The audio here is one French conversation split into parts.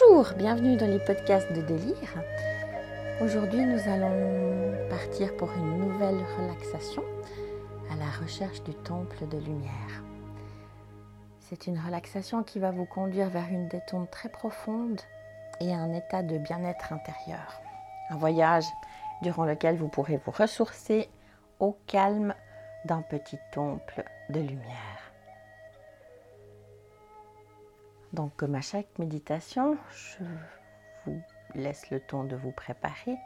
Bonjour, bienvenue dans les podcasts de délire. Aujourd'hui, nous allons partir pour une nouvelle relaxation à la recherche du temple de lumière. C'est une relaxation qui va vous conduire vers une détente très profonde et un état de bien-être intérieur. Un voyage durant lequel vous pourrez vous ressourcer au calme d'un petit temple de lumière. Donc comme à chaque méditation, je vous laisse le temps de vous préparer.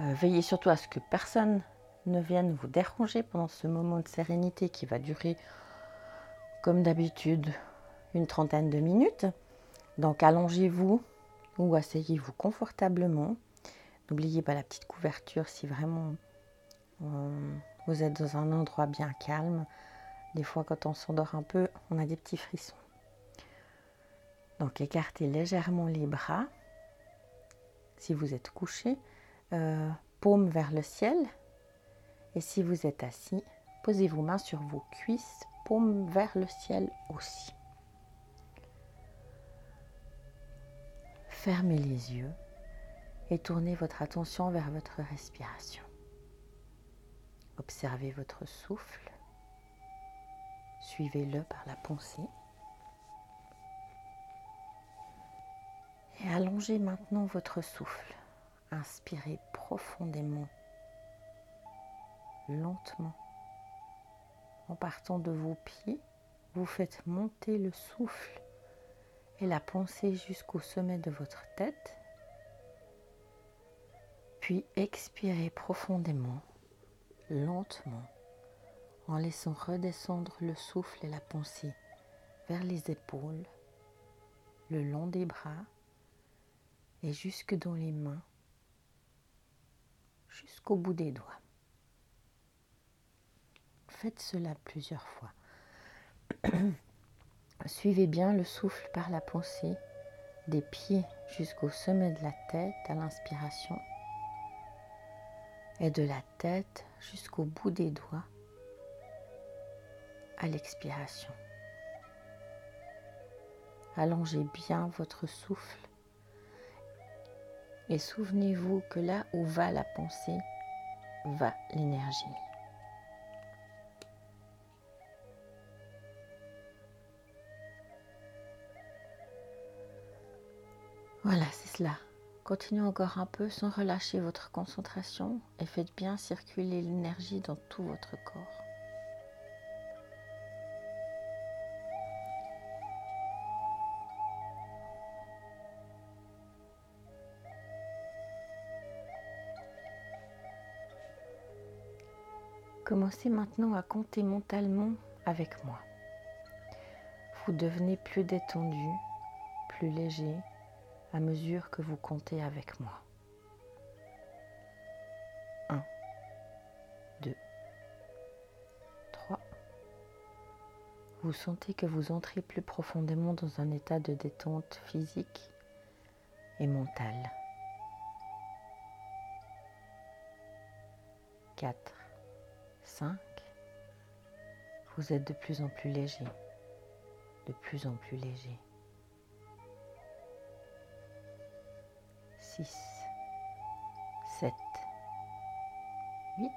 Euh, veillez surtout à ce que personne ne vienne vous déranger pendant ce moment de sérénité qui va durer comme d'habitude une trentaine de minutes. Donc allongez-vous ou asseyez-vous confortablement. N'oubliez pas la petite couverture si vraiment euh, vous êtes dans un endroit bien calme. Des fois quand on s'endort un peu, on a des petits frissons. Donc écartez légèrement les bras. Si vous êtes couché, euh, paume vers le ciel. Et si vous êtes assis, posez vos mains sur vos cuisses, paume vers le ciel aussi. Fermez les yeux et tournez votre attention vers votre respiration. Observez votre souffle. Suivez-le par la pensée. Et allongez maintenant votre souffle. Inspirez profondément, lentement. En partant de vos pieds, vous faites monter le souffle et la pensée jusqu'au sommet de votre tête. Puis expirez profondément, lentement, en laissant redescendre le souffle et la pensée vers les épaules, le long des bras et jusque dans les mains, jusqu'au bout des doigts. Faites cela plusieurs fois. Suivez bien le souffle par la pensée, des pieds jusqu'au sommet de la tête à l'inspiration et de la tête jusqu'au bout des doigts à l'expiration. Allongez bien votre souffle et souvenez-vous que là où va la pensée, va l'énergie. Voilà, c'est cela. Continuez encore un peu sans relâcher votre concentration et faites bien circuler l'énergie dans tout votre corps. Commencez maintenant à compter mentalement avec moi. Vous devenez plus détendu, plus léger à mesure que vous comptez avec moi. 1, 2, 3. Vous sentez que vous entrez plus profondément dans un état de détente physique et mentale. 4. 5, vous êtes de plus en plus léger, de plus en plus léger. 6, 7, 8.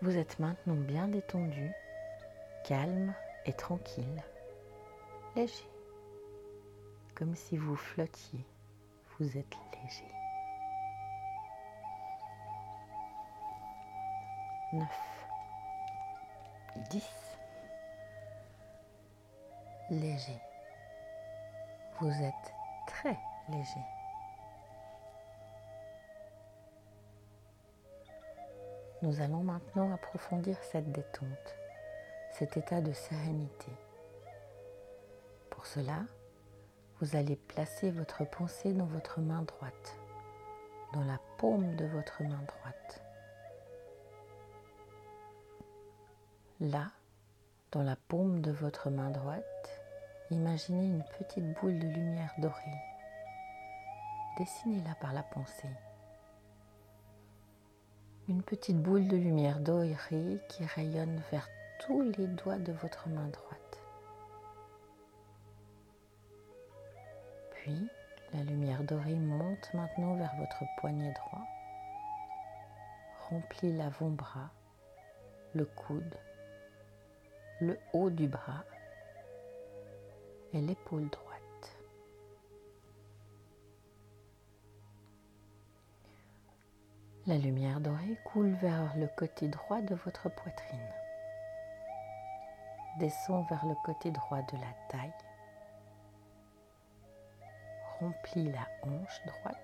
Vous êtes maintenant bien détendu, calme et tranquille, léger, comme si vous flottiez. Vous êtes léger. 9, 10. Léger. Vous êtes très léger. Nous allons maintenant approfondir cette détente, cet état de sérénité. Pour cela, vous allez placer votre pensée dans votre main droite, dans la paume de votre main droite. Là, dans la paume de votre main droite, imaginez une petite boule de lumière dorée. Dessinez-la par la pensée. Une petite boule de lumière dorée qui rayonne vers tous les doigts de votre main droite. Puis, la lumière dorée monte maintenant vers votre poignet droit, remplit l'avant-bras, le coude, le haut du bras et l'épaule droite. La lumière dorée coule vers le côté droit de votre poitrine. Descend vers le côté droit de la taille. Remplit la hanche droite.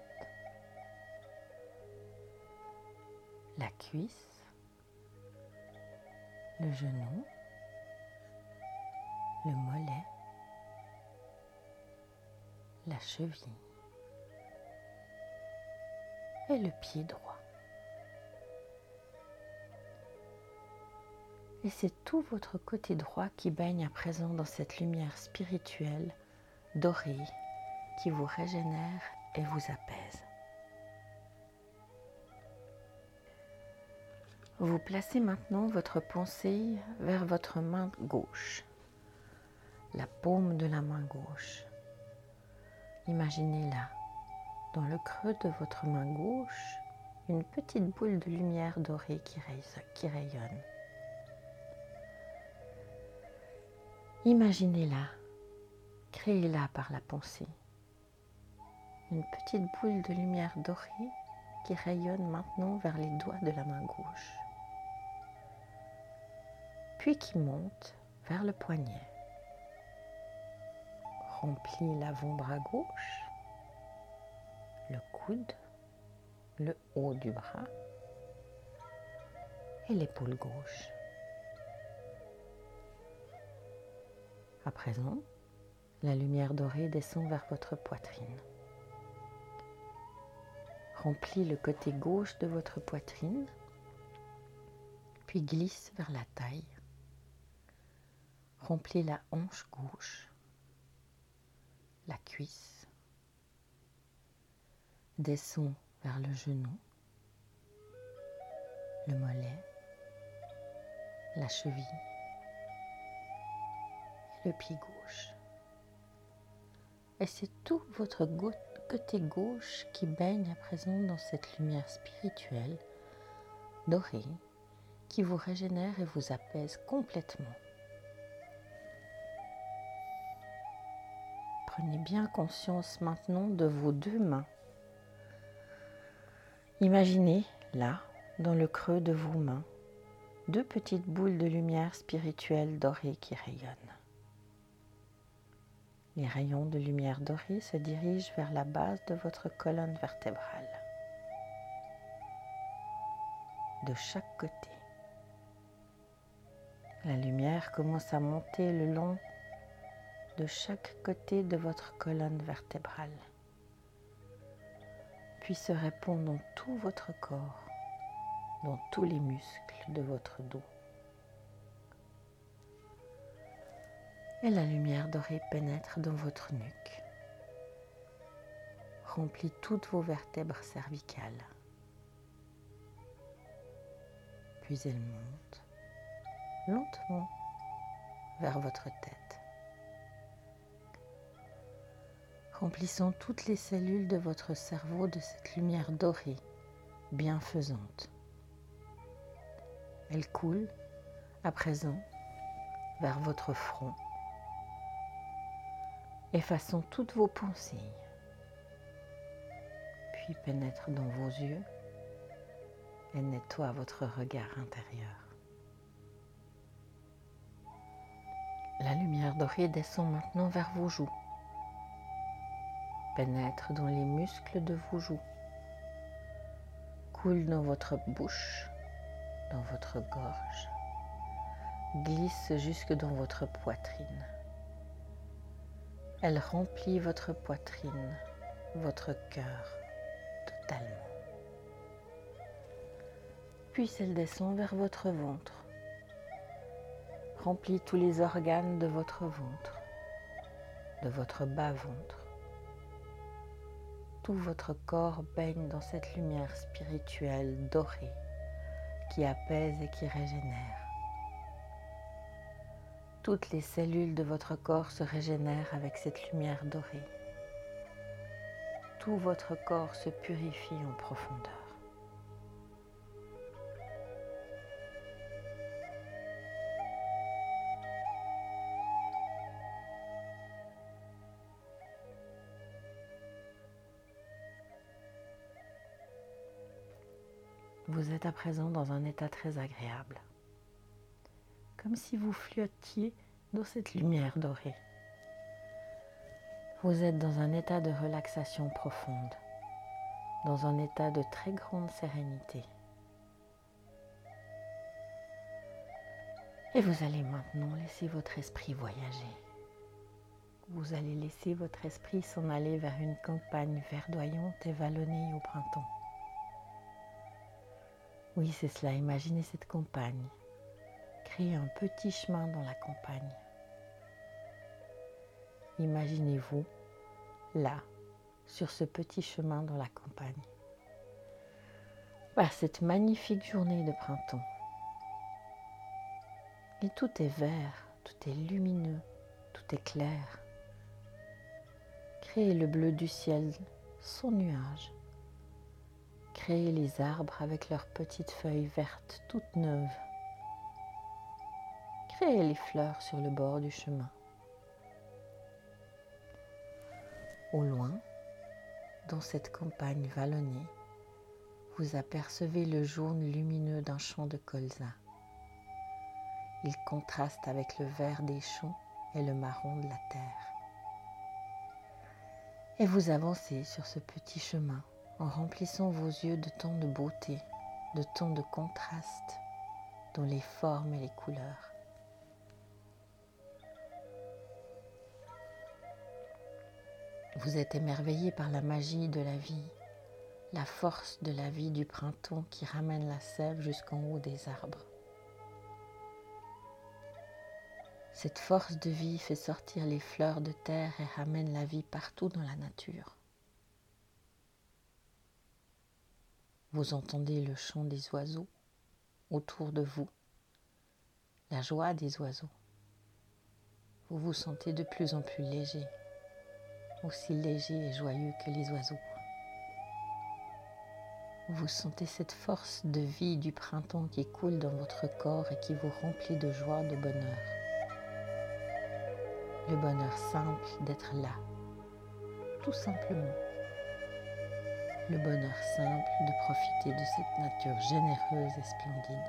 La cuisse. Le genou. Le mollet. La cheville. Et le pied droit. Et c'est tout votre côté droit qui baigne à présent dans cette lumière spirituelle dorée qui vous régénère et vous apaise. Vous placez maintenant votre pensée vers votre main gauche, la paume de la main gauche. Imaginez-la dans le creux de votre main gauche, une petite boule de lumière dorée qui rayonne. Imaginez-la, créez-la par la pensée. Une petite boule de lumière dorée qui rayonne maintenant vers les doigts de la main gauche, puis qui monte vers le poignet. Remplit l'avant-bras gauche, le coude, le haut du bras et l'épaule gauche. À présent, la lumière dorée descend vers votre poitrine. Remplit le côté gauche de votre poitrine, puis glisse vers la taille. Remplit la hanche gauche, la cuisse. Descend vers le genou, le mollet, la cheville le pied gauche. Et c'est tout votre côté gauche qui baigne à présent dans cette lumière spirituelle dorée qui vous régénère et vous apaise complètement. Prenez bien conscience maintenant de vos deux mains. Imaginez là, dans le creux de vos mains, deux petites boules de lumière spirituelle dorée qui rayonnent. Les rayons de lumière dorée se dirigent vers la base de votre colonne vertébrale. De chaque côté. La lumière commence à monter le long de chaque côté de votre colonne vertébrale, puis se répand dans tout votre corps, dans tous les muscles de votre dos. et la lumière dorée pénètre dans votre nuque, remplit toutes vos vertèbres cervicales. Puis elle monte lentement vers votre tête, remplissant toutes les cellules de votre cerveau de cette lumière dorée bienfaisante. Elle coule à présent vers votre front effaçant toutes vos pensées, puis pénètre dans vos yeux et nettoie votre regard intérieur. La lumière dorée descend maintenant vers vos joues, pénètre dans les muscles de vos joues, coule dans votre bouche, dans votre gorge, glisse jusque dans votre poitrine. Elle remplit votre poitrine, votre cœur totalement. Puis elle descend vers votre ventre, remplit tous les organes de votre ventre, de votre bas-ventre. Tout votre corps baigne dans cette lumière spirituelle dorée qui apaise et qui régénère. Toutes les cellules de votre corps se régénèrent avec cette lumière dorée. tout votre corps se purifie en profondeur. Vous êtes à présent dans un état très agréable, comme si vous flottiez dans cette lumière dorée. Vous êtes dans un état de relaxation profonde, dans un état de très grande sérénité. Et vous allez maintenant laisser votre esprit voyager. Vous allez laisser votre esprit s'en aller vers une campagne verdoyante et vallonnée au printemps. Oui, c'est cela. Imaginez cette campagne. Créez un petit chemin dans la campagne. Imaginez-vous là, sur ce petit chemin dans la campagne. Voilà cette magnifique journée de printemps. Et tout est vert, tout est lumineux, tout est clair. Créez le bleu du ciel sans nuage Créez les arbres avec leurs petites feuilles vertes toutes neuves. Créez les fleurs sur le bord du chemin. Au loin, dans cette campagne vallonnée, vous apercevez le jaune lumineux d'un champ de colza. Il contraste avec le vert des champs et le marron de la terre. Et vous avancez sur ce petit chemin en remplissant vos yeux de tant de beauté, de tant de contraste dans les formes et les couleurs. Vous êtes émerveillé par la magie de la vie, la force de la vie du printemps qui ramène la sève jusqu'en haut des arbres. Cette force de vie fait sortir les fleurs de terre et ramène la vie partout dans la nature. Vous entendez le chant des oiseaux autour de vous, la joie des oiseaux. Vous vous sentez de plus en plus léger, aussi léger et joyeux que les oiseaux. Vous sentez cette force de vie du printemps qui coule dans votre corps et qui vous remplit de joie, de bonheur. Le bonheur simple d'être là, tout simplement le bonheur simple de profiter de cette nature généreuse et splendide.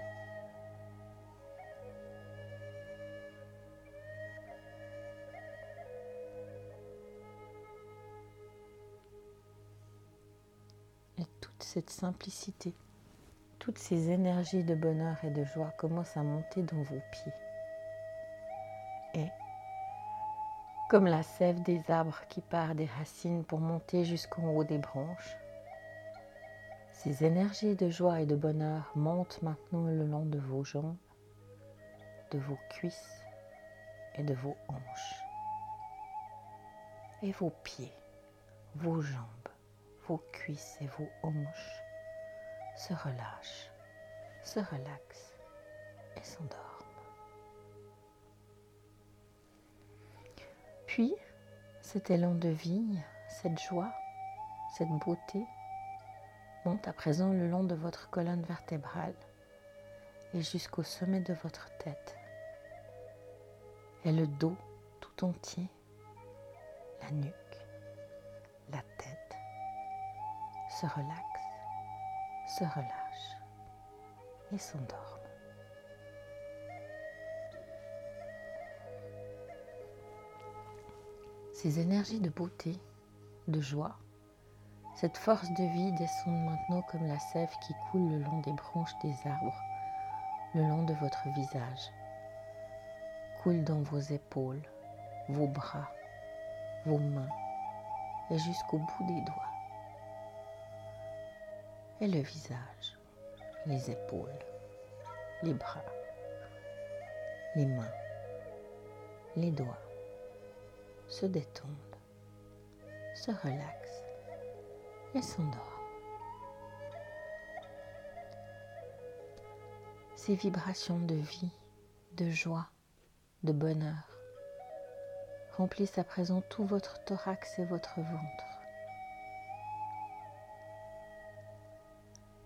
Et toute cette simplicité, toutes ces énergies de bonheur et de joie commencent à monter dans vos pieds. Et comme la sève des arbres qui part des racines pour monter jusqu'en haut des branches, ces énergies de joie et de bonheur montent maintenant le long de vos jambes, de vos cuisses et de vos hanches. Et vos pieds, vos jambes, vos cuisses et vos hanches se relâchent, se relaxent et s'endorment. Puis, cet élan de vie, cette joie, cette beauté, monte à présent le long de votre colonne vertébrale et jusqu'au sommet de votre tête. Et le dos tout entier, la nuque, la tête se relaxe, se relâche et s'endorme. Ces énergies de beauté, de joie, cette force de vie descend maintenant comme la sève qui coule le long des branches des arbres, le long de votre visage, coule dans vos épaules, vos bras, vos mains et jusqu'au bout des doigts. Et le visage, les épaules, les bras, les mains, les doigts se détendent, se relaxent et s'endort. Ces vibrations de vie, de joie, de bonheur remplissent à présent tout votre thorax et votre ventre.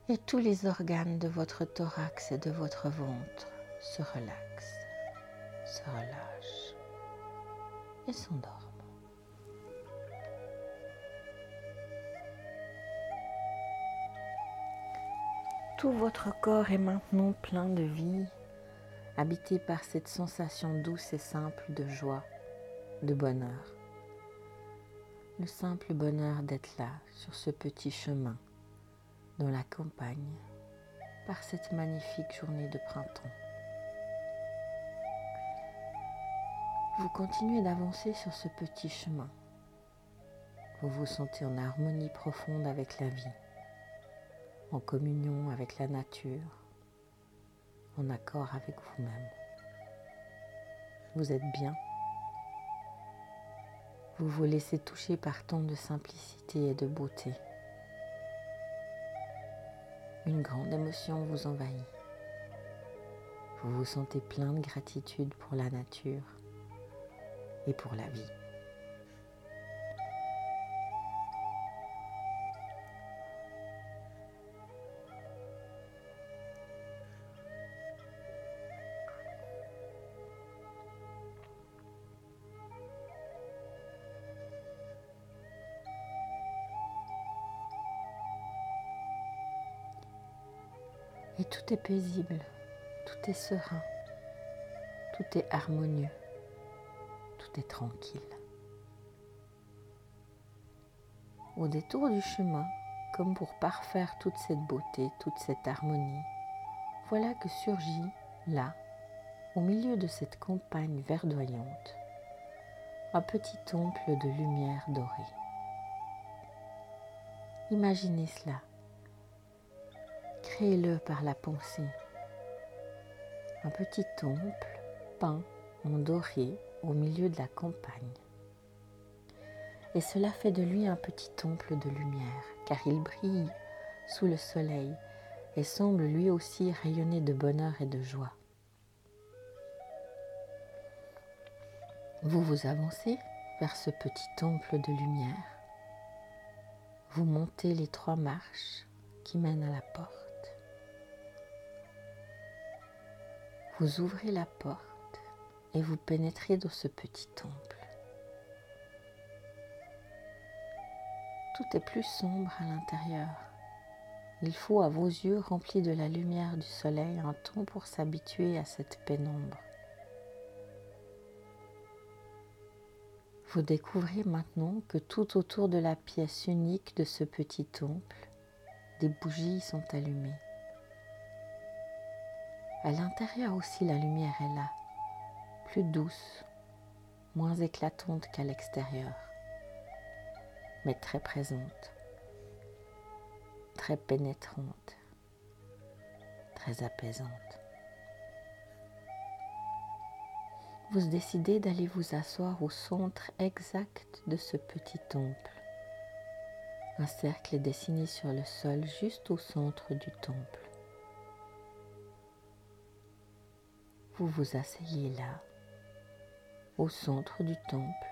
Et tous les organes de votre thorax et de votre ventre se relaxent, se relâchent et s'endorment. Tout votre corps est maintenant plein de vie, habité par cette sensation douce et simple de joie, de bonheur. Le simple bonheur d'être là, sur ce petit chemin, dans la campagne, par cette magnifique journée de printemps. Vous continuez d'avancer sur ce petit chemin. Vous vous sentez en harmonie profonde avec la vie en communion avec la nature, en accord avec vous-même. Vous êtes bien. Vous vous laissez toucher par tant de simplicité et de beauté. Une grande émotion vous envahit. Vous vous sentez plein de gratitude pour la nature et pour la vie. Paisible, tout est serein, tout est harmonieux, tout est tranquille. Au détour du chemin, comme pour parfaire toute cette beauté, toute cette harmonie, voilà que surgit, là, au milieu de cette campagne verdoyante, un petit temple de lumière dorée. Imaginez cela Créez-le par la pensée. Un petit temple peint en doré au milieu de la campagne. Et cela fait de lui un petit temple de lumière, car il brille sous le soleil et semble lui aussi rayonner de bonheur et de joie. Vous vous avancez vers ce petit temple de lumière. Vous montez les trois marches qui mènent à la porte. Vous ouvrez la porte et vous pénétrez dans ce petit temple. Tout est plus sombre à l'intérieur. Il faut à vos yeux remplis de la lumière du soleil un temps pour s'habituer à cette pénombre. Vous découvrez maintenant que tout autour de la pièce unique de ce petit temple, des bougies sont allumées. À l'intérieur aussi, la lumière est là, plus douce, moins éclatante qu'à l'extérieur, mais très présente, très pénétrante, très apaisante. Vous décidez d'aller vous asseoir au centre exact de ce petit temple. Un cercle est dessiné sur le sol juste au centre du temple. Vous vous asseyez là, au centre du temple,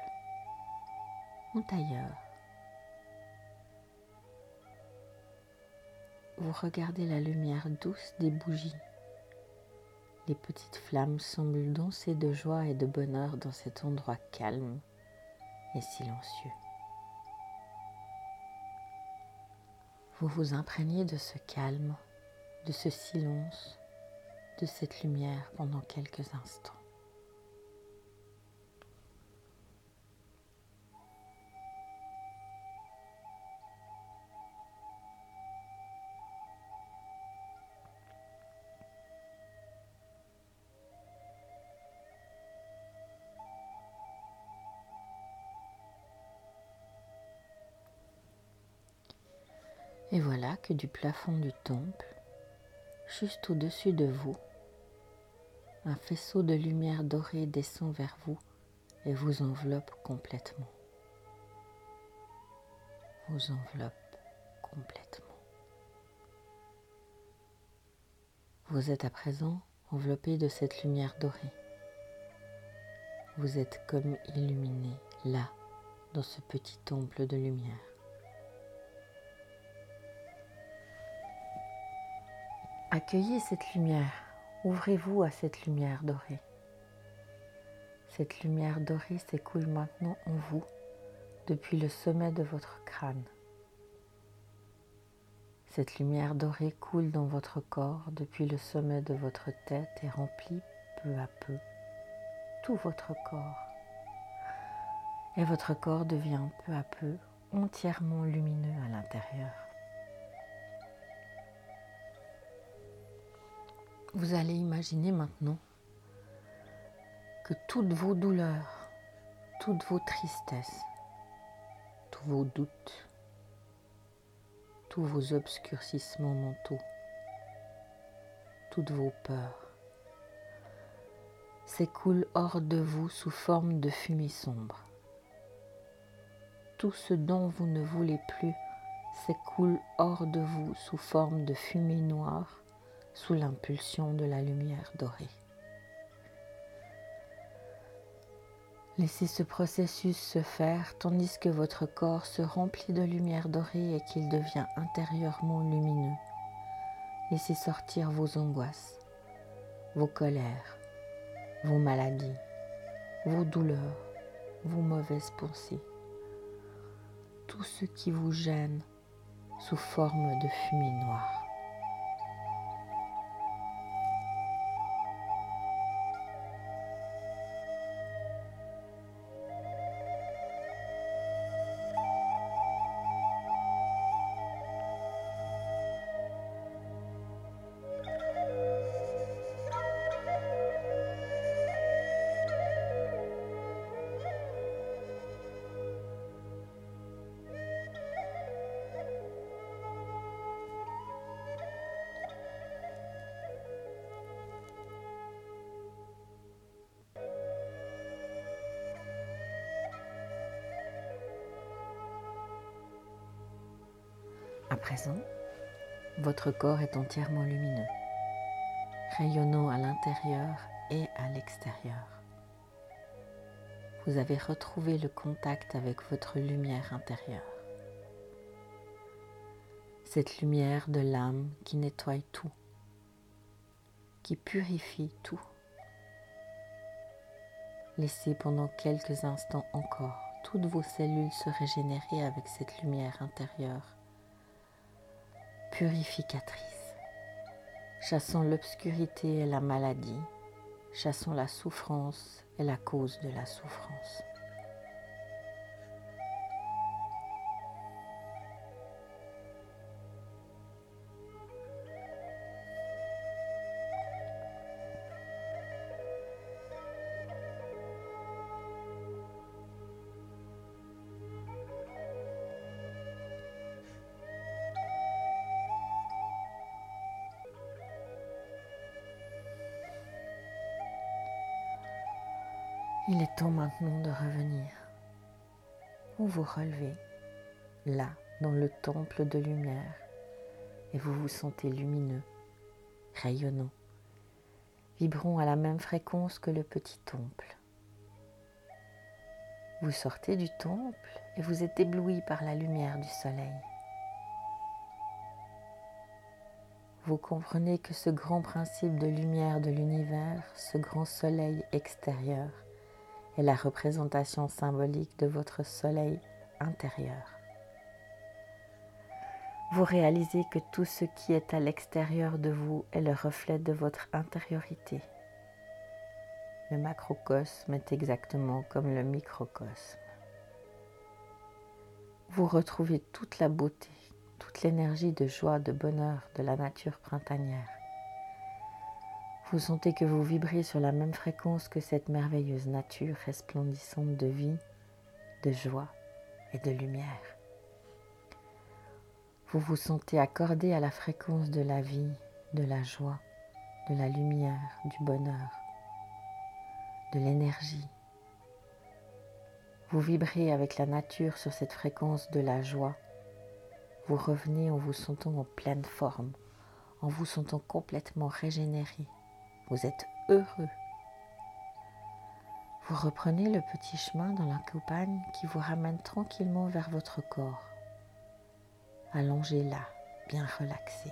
en tailleur. Vous regardez la lumière douce des bougies. Les petites flammes semblent danser de joie et de bonheur dans cet endroit calme et silencieux. Vous vous imprégnez de ce calme, de ce silence de cette lumière pendant quelques instants. Et voilà que du plafond du temple, juste au-dessus de vous, un faisceau de lumière dorée descend vers vous et vous enveloppe complètement. Vous enveloppe complètement. Vous êtes à présent enveloppé de cette lumière dorée. Vous êtes comme illuminé là, dans ce petit temple de lumière. Accueillez cette lumière, ouvrez-vous à cette lumière dorée. Cette lumière dorée s'écoule maintenant en vous depuis le sommet de votre crâne. Cette lumière dorée coule dans votre corps depuis le sommet de votre tête et remplit peu à peu tout votre corps. Et votre corps devient peu à peu entièrement lumineux à l'intérieur. Vous allez imaginer maintenant que toutes vos douleurs, toutes vos tristesses, tous vos doutes, tous vos obscurcissements mentaux, toutes vos peurs s'écoulent hors de vous sous forme de fumée sombre. Tout ce dont vous ne voulez plus s'écoule hors de vous sous forme de fumée noire sous l'impulsion de la lumière dorée. Laissez ce processus se faire tandis que votre corps se remplit de lumière dorée et qu'il devient intérieurement lumineux. Laissez sortir vos angoisses, vos colères, vos maladies, vos douleurs, vos mauvaises pensées, tout ce qui vous gêne sous forme de fumée noire. À présent, votre corps est entièrement lumineux, rayonnant à l'intérieur et à l'extérieur. Vous avez retrouvé le contact avec votre lumière intérieure. Cette lumière de l'âme qui nettoie tout, qui purifie tout. Laissez pendant quelques instants encore toutes vos cellules se régénérer avec cette lumière intérieure purificatrice. Chassons l'obscurité et la maladie, chassons la souffrance et la cause de la souffrance. Il est temps maintenant de revenir. Vous vous relevez, là, dans le temple de lumière, et vous vous sentez lumineux, rayonnant, vibrant à la même fréquence que le petit temple. Vous sortez du temple et vous êtes ébloui par la lumière du soleil. Vous comprenez que ce grand principe de lumière de l'univers, ce grand soleil extérieur, est la représentation symbolique de votre soleil intérieur. Vous réalisez que tout ce qui est à l'extérieur de vous est le reflet de votre intériorité. Le macrocosme est exactement comme le microcosme. Vous retrouvez toute la beauté, toute l'énergie de joie, de bonheur de la nature printanière. Vous sentez que vous vibrez sur la même fréquence que cette merveilleuse nature resplendissante de vie, de joie et de lumière. Vous vous sentez accordé à la fréquence de la vie, de la joie, de la lumière, du bonheur, de l'énergie. Vous vibrez avec la nature sur cette fréquence de la joie. Vous revenez en vous sentant en pleine forme, en vous sentant complètement régénéré, vous êtes heureux. Vous reprenez le petit chemin dans la campagne qui vous ramène tranquillement vers votre corps. Allongez là, bien relaxé.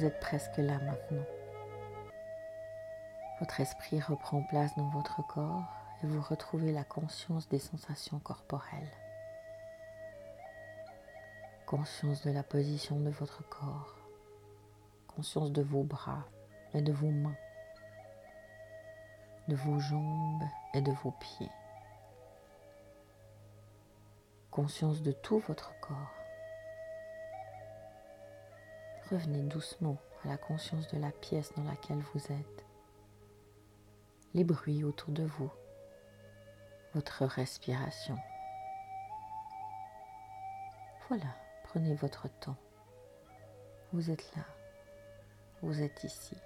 Vous êtes presque là maintenant. Votre esprit reprend place dans votre corps et vous retrouvez la conscience des sensations corporelles. Conscience de la position de votre corps. Conscience de vos bras et de vos mains. De vos jambes et de vos pieds. Conscience de tout votre corps. Revenez doucement à la conscience de la pièce dans laquelle vous êtes, les bruits autour de vous, votre respiration. Voilà, prenez votre temps. Vous êtes là, vous êtes ici,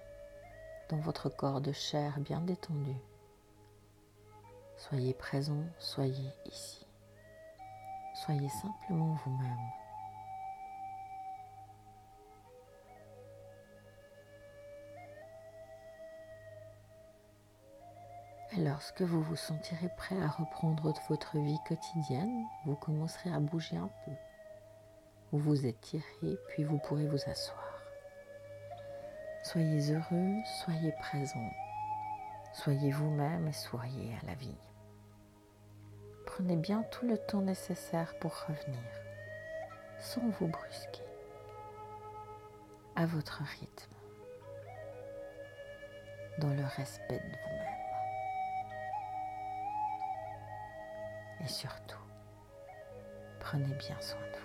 dans votre corps de chair bien détendu. Soyez présent, soyez ici. Soyez simplement vous-même. Et lorsque vous vous sentirez prêt à reprendre votre vie quotidienne, vous commencerez à bouger un peu. Vous vous étirez, puis vous pourrez vous asseoir. Soyez heureux, soyez présent. Soyez vous-même et soyez à la vie. Prenez bien tout le temps nécessaire pour revenir, sans vous brusquer, à votre rythme, dans le respect de vous-même. Et surtout, prenez bien soin de vous.